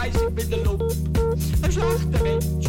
Wijs, ik ben de loop. Een zachte mens.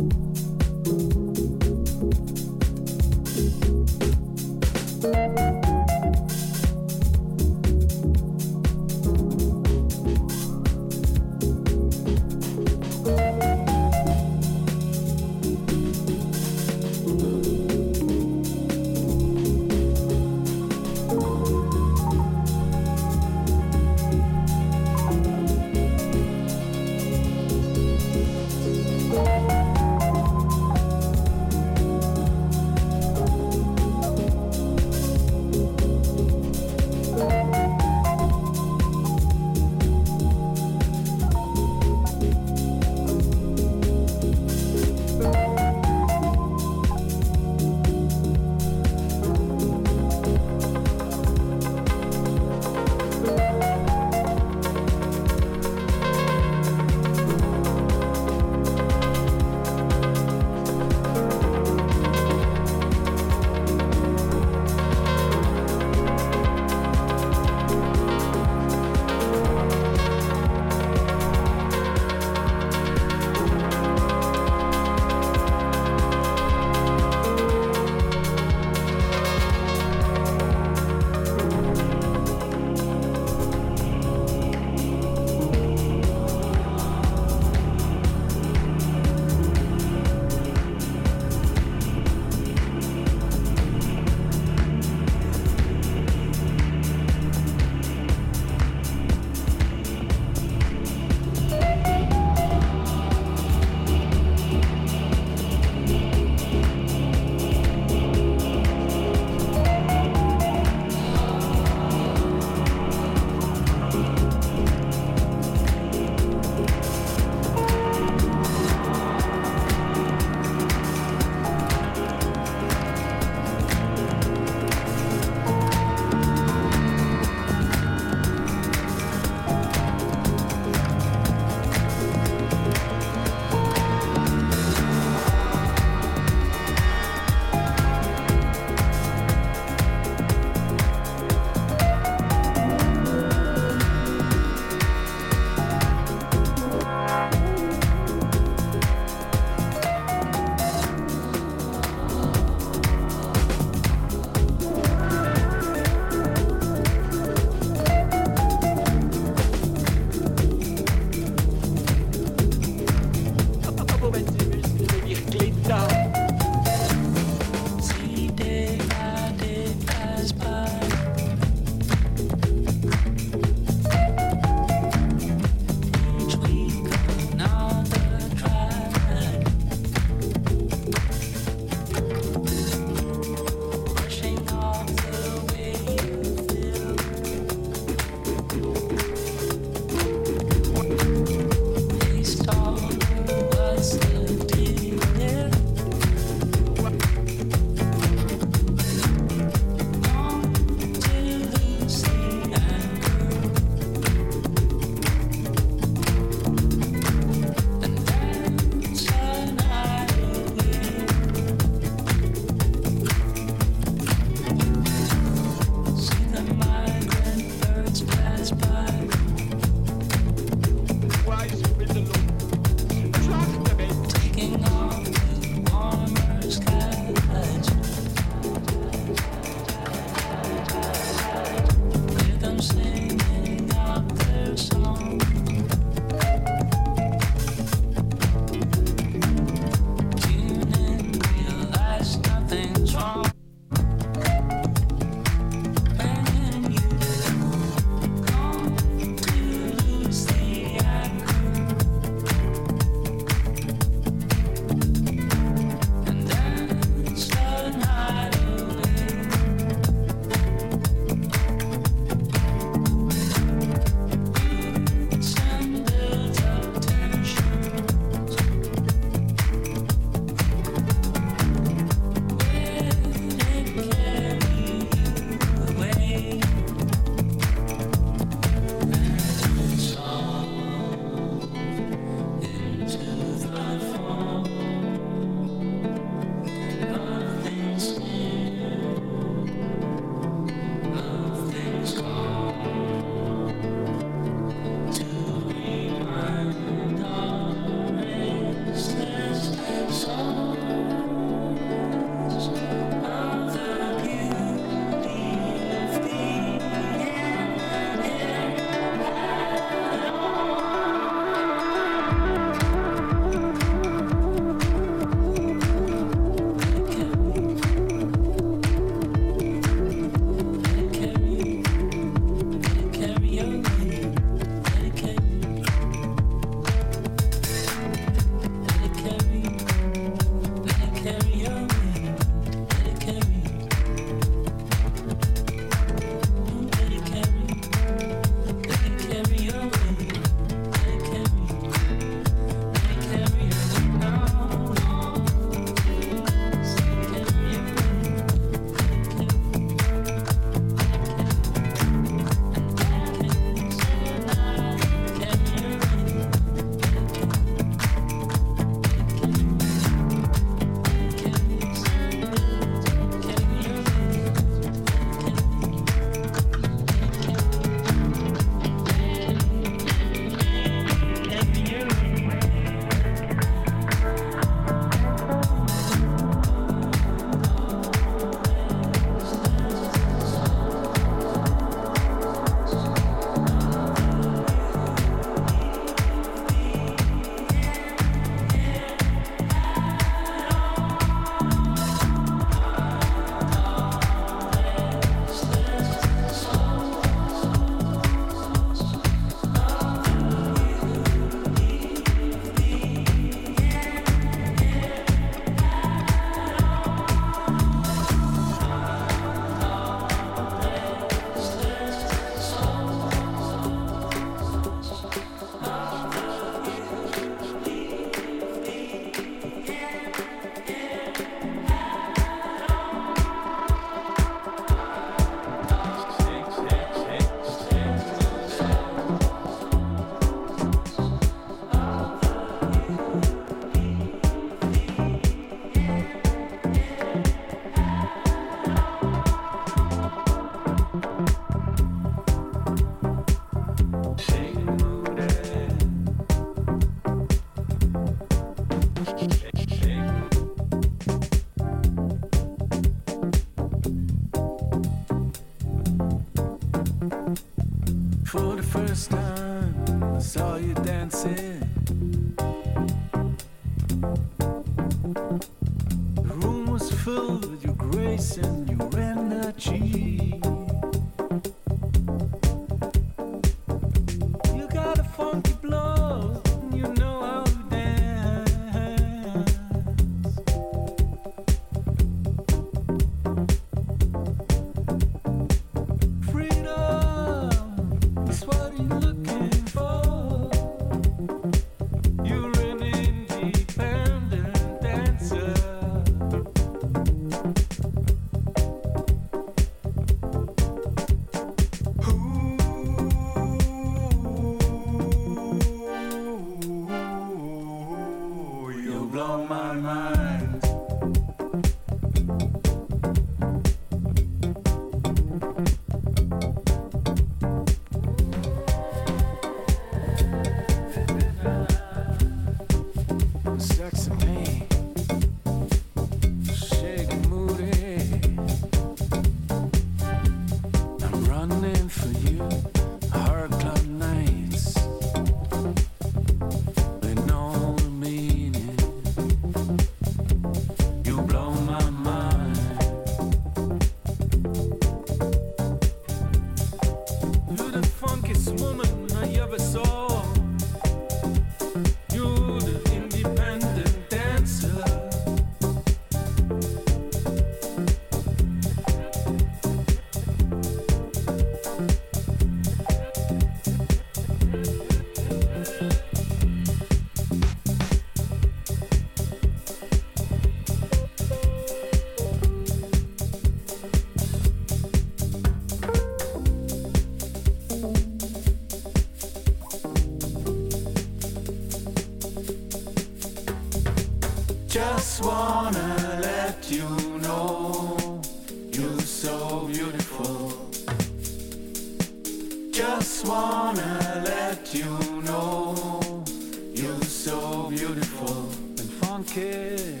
And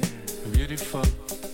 beautiful.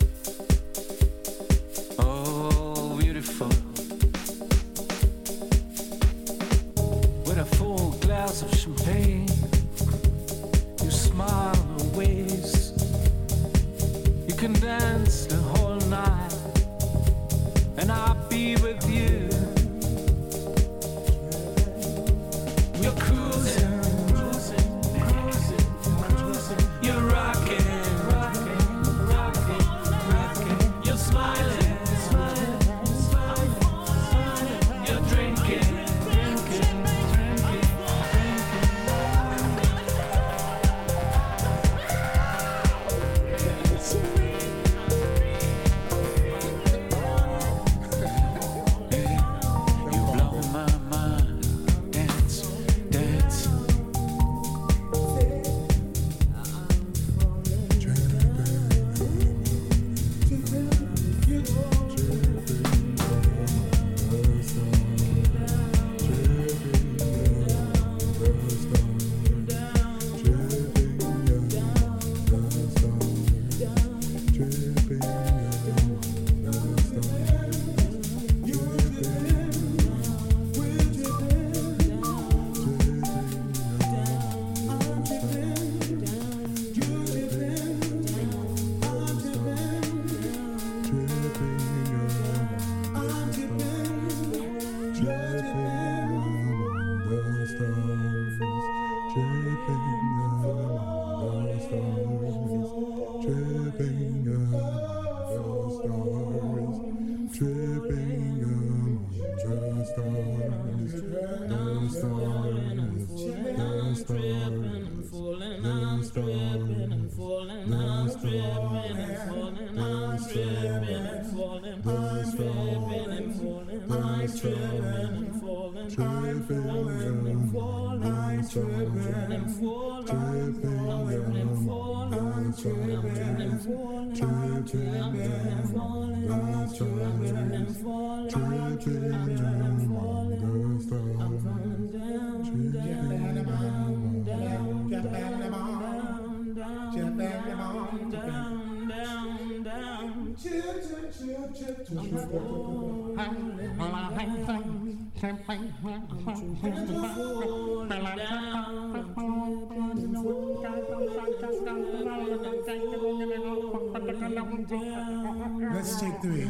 Let's take three.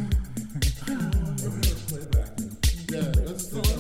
Yeah, let's do